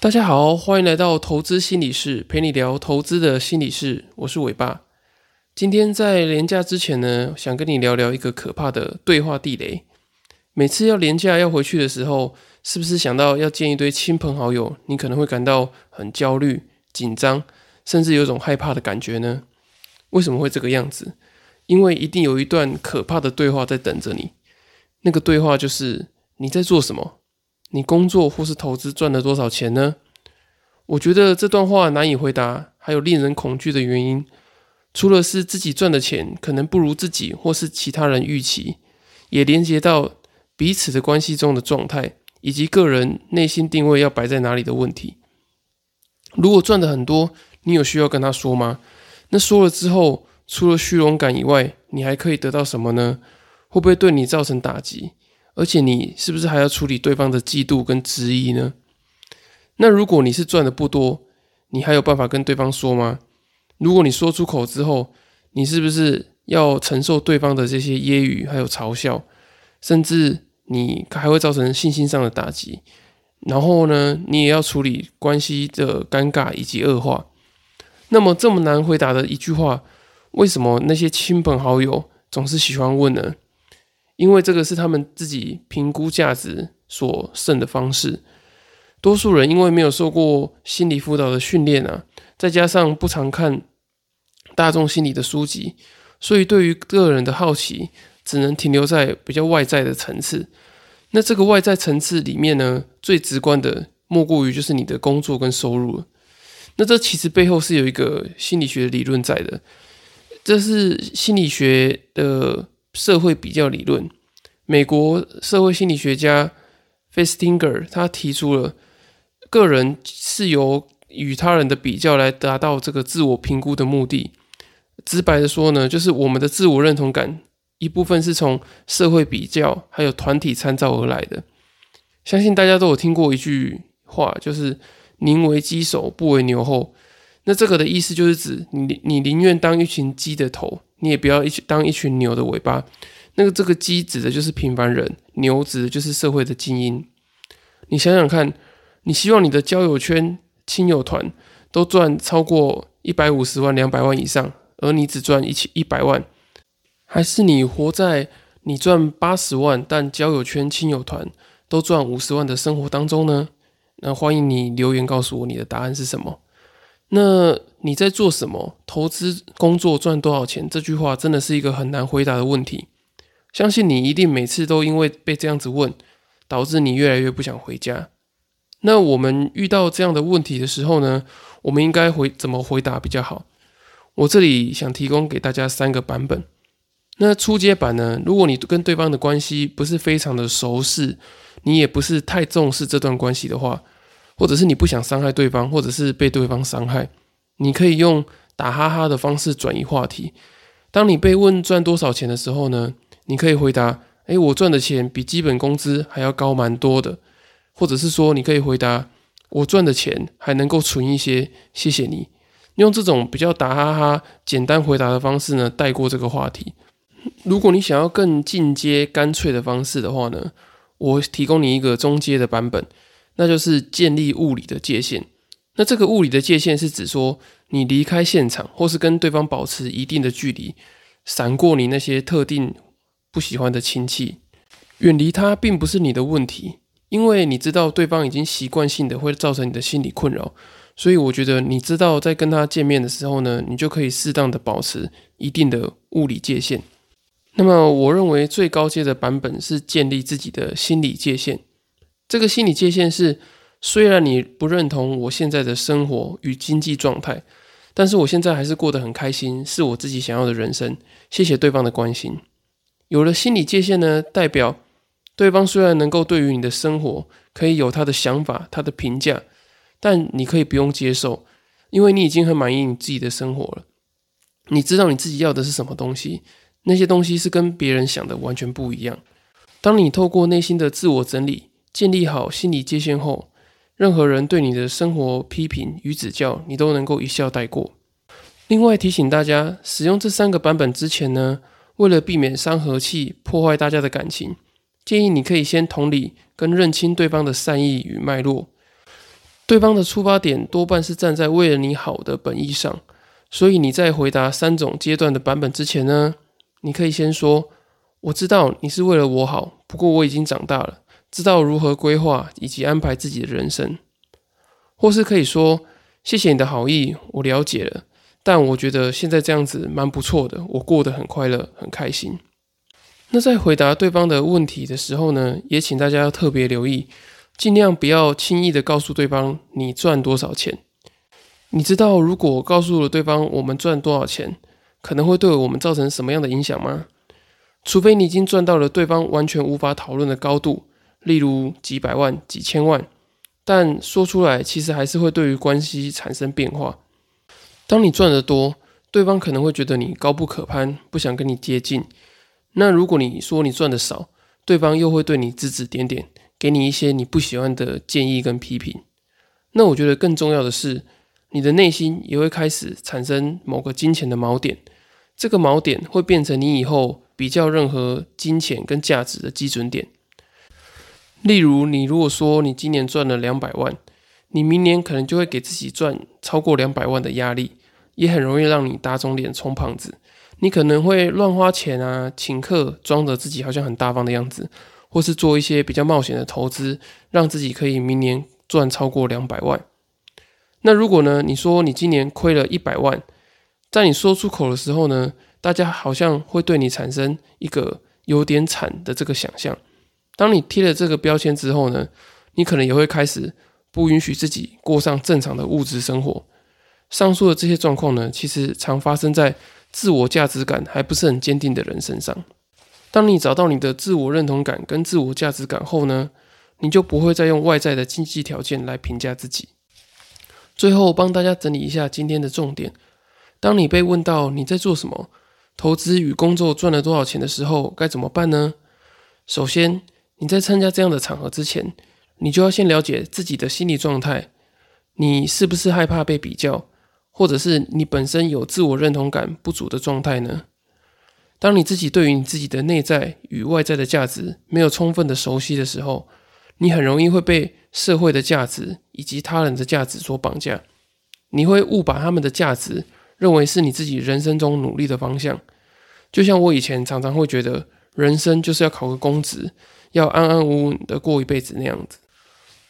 大家好，欢迎来到投资心理室，陪你聊投资的心理室。我是伟爸。今天在廉假之前呢，想跟你聊聊一个可怕的对话地雷。每次要廉假要回去的时候，是不是想到要见一堆亲朋好友，你可能会感到很焦虑、紧张，甚至有种害怕的感觉呢？为什么会这个样子？因为一定有一段可怕的对话在等着你。那个对话就是你在做什么？你工作或是投资赚了多少钱呢？我觉得这段话难以回答，还有令人恐惧的原因，除了是自己赚的钱可能不如自己或是其他人预期，也连接到彼此的关系中的状态，以及个人内心定位要摆在哪里的问题。如果赚的很多，你有需要跟他说吗？那说了之后，除了虚荣感以外，你还可以得到什么呢？会不会对你造成打击？而且你是不是还要处理对方的嫉妒跟质疑呢？那如果你是赚的不多，你还有办法跟对方说吗？如果你说出口之后，你是不是要承受对方的这些揶揄还有嘲笑，甚至你还会造成信心上的打击？然后呢，你也要处理关系的尴尬以及恶化。那么这么难回答的一句话，为什么那些亲朋好友总是喜欢问呢？因为这个是他们自己评估价值所剩的方式。多数人因为没有受过心理辅导的训练啊，再加上不常看大众心理的书籍，所以对于个人的好奇只能停留在比较外在的层次。那这个外在层次里面呢，最直观的莫过于就是你的工作跟收入。那这其实背后是有一个心理学理论在的，这是心理学的。社会比较理论，美国社会心理学家 Festinger 他提出了，个人是由与他人的比较来达到这个自我评估的目的。直白的说呢，就是我们的自我认同感一部分是从社会比较还有团体参照而来的。相信大家都有听过一句话，就是“宁为鸡首，不为牛后”。那这个的意思就是指你，你宁愿当一群鸡的头。你也不要一起当一群牛的尾巴。那个这个鸡指的就是平凡人，牛指的就是社会的精英。你想想看，你希望你的交友圈、亲友团都赚超过一百五十万、两百万以上，而你只赚一千一百万，还是你活在你赚八十万，但交友圈、亲友团都赚五十万的生活当中呢？那欢迎你留言告诉我你的答案是什么。那你在做什么？投资工作赚多少钱？这句话真的是一个很难回答的问题。相信你一定每次都因为被这样子问，导致你越来越不想回家。那我们遇到这样的问题的时候呢？我们应该回怎么回答比较好？我这里想提供给大家三个版本。那初阶版呢？如果你跟对方的关系不是非常的熟识，你也不是太重视这段关系的话。或者是你不想伤害对方，或者是被对方伤害，你可以用打哈哈的方式转移话题。当你被问赚多少钱的时候呢，你可以回答：“诶，我赚的钱比基本工资还要高蛮多的。”或者是说，你可以回答：“我赚的钱还能够存一些，谢谢你。”用这种比较打哈哈、简单回答的方式呢，带过这个话题。如果你想要更进阶、干脆的方式的话呢，我提供你一个中阶的版本。那就是建立物理的界限。那这个物理的界限是指说，你离开现场，或是跟对方保持一定的距离，闪过你那些特定不喜欢的亲戚，远离他，并不是你的问题，因为你知道对方已经习惯性的会造成你的心理困扰。所以我觉得，你知道在跟他见面的时候呢，你就可以适当的保持一定的物理界限。那么，我认为最高阶的版本是建立自己的心理界限。这个心理界限是，虽然你不认同我现在的生活与经济状态，但是我现在还是过得很开心，是我自己想要的人生。谢谢对方的关心。有了心理界限呢，代表对方虽然能够对于你的生活可以有他的想法、他的评价，但你可以不用接受，因为你已经很满意你自己的生活了。你知道你自己要的是什么东西，那些东西是跟别人想的完全不一样。当你透过内心的自我整理。建立好心理界限后，任何人对你的生活批评与指教，你都能够一笑带过。另外提醒大家，使用这三个版本之前呢，为了避免伤和气、破坏大家的感情，建议你可以先同理跟认清对方的善意与脉络。对方的出发点多半是站在为了你好的本意上，所以你在回答三种阶段的版本之前呢，你可以先说：“我知道你是为了我好，不过我已经长大了，知道如何规划以及安排自己的人生。”或是可以说：“谢谢你的好意，我了解了，但我觉得现在这样子蛮不错的，我过得很快乐，很开心。”那在回答对方的问题的时候呢，也请大家要特别留意。尽量不要轻易的告诉对方你赚多少钱。你知道，如果告诉了对方我们赚多少钱，可能会对我们造成什么样的影响吗？除非你已经赚到了对方完全无法讨论的高度，例如几百万、几千万，但说出来其实还是会对于关系产生变化。当你赚得多，对方可能会觉得你高不可攀，不想跟你接近。那如果你说你赚的少，对方又会对你指指点点。给你一些你不喜欢的建议跟批评，那我觉得更重要的是，你的内心也会开始产生某个金钱的锚点，这个锚点会变成你以后比较任何金钱跟价值的基准点。例如，你如果说你今年赚了两百万，你明年可能就会给自己赚超过两百万的压力，也很容易让你打肿脸充胖子。你可能会乱花钱啊，请客，装着自己好像很大方的样子。或是做一些比较冒险的投资，让自己可以明年赚超过两百万。那如果呢？你说你今年亏了一百万，在你说出口的时候呢，大家好像会对你产生一个有点惨的这个想象。当你贴了这个标签之后呢，你可能也会开始不允许自己过上正常的物质生活。上述的这些状况呢，其实常发生在自我价值感还不是很坚定的人身上。当你找到你的自我认同感跟自我价值感后呢，你就不会再用外在的经济条件来评价自己。最后帮大家整理一下今天的重点：当你被问到你在做什么、投资与工作赚了多少钱的时候，该怎么办呢？首先，你在参加这样的场合之前，你就要先了解自己的心理状态。你是不是害怕被比较，或者是你本身有自我认同感不足的状态呢？当你自己对于你自己的内在与外在的价值没有充分的熟悉的时候，你很容易会被社会的价值以及他人的价值所绑架。你会误把他们的价值认为是你自己人生中努力的方向。就像我以前常常会觉得，人生就是要考个公职，要安安稳稳的过一辈子那样子。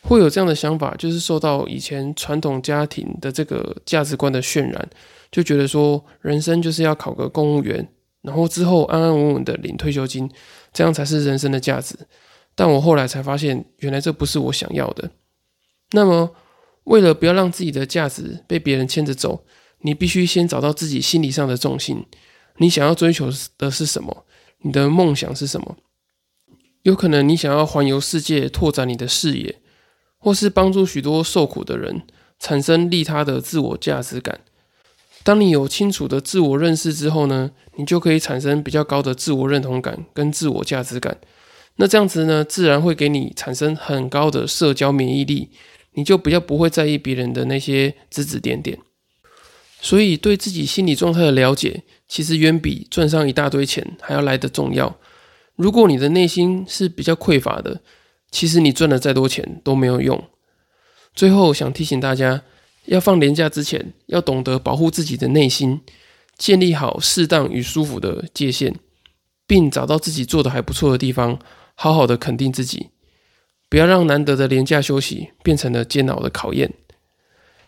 会有这样的想法，就是受到以前传统家庭的这个价值观的渲染，就觉得说，人生就是要考个公务员。然后之后安安稳稳的领退休金，这样才是人生的价值。但我后来才发现，原来这不是我想要的。那么，为了不要让自己的价值被别人牵着走，你必须先找到自己心理上的重心。你想要追求的是什么？你的梦想是什么？有可能你想要环游世界，拓展你的视野，或是帮助许多受苦的人，产生利他的自我价值感。当你有清楚的自我认识之后呢，你就可以产生比较高的自我认同感跟自我价值感。那这样子呢，自然会给你产生很高的社交免疫力，你就比较不会在意别人的那些指指点点。所以，对自己心理状态的了解，其实远比赚上一大堆钱还要来得重要。如果你的内心是比较匮乏的，其实你赚了再多钱都没有用。最后，想提醒大家。要放年假之前，要懂得保护自己的内心，建立好适当与舒服的界限，并找到自己做的还不错的地方，好好的肯定自己，不要让难得的年假休息变成了煎熬的考验。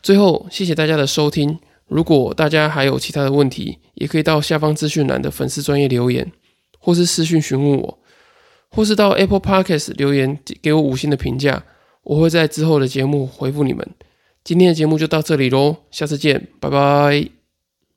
最后，谢谢大家的收听。如果大家还有其他的问题，也可以到下方资讯栏的粉丝专业留言，或是私讯询问我，或是到 Apple Podcast 留言给我五星的评价，我会在之后的节目回复你们。今天的节目就到这里喽，下次见，拜拜。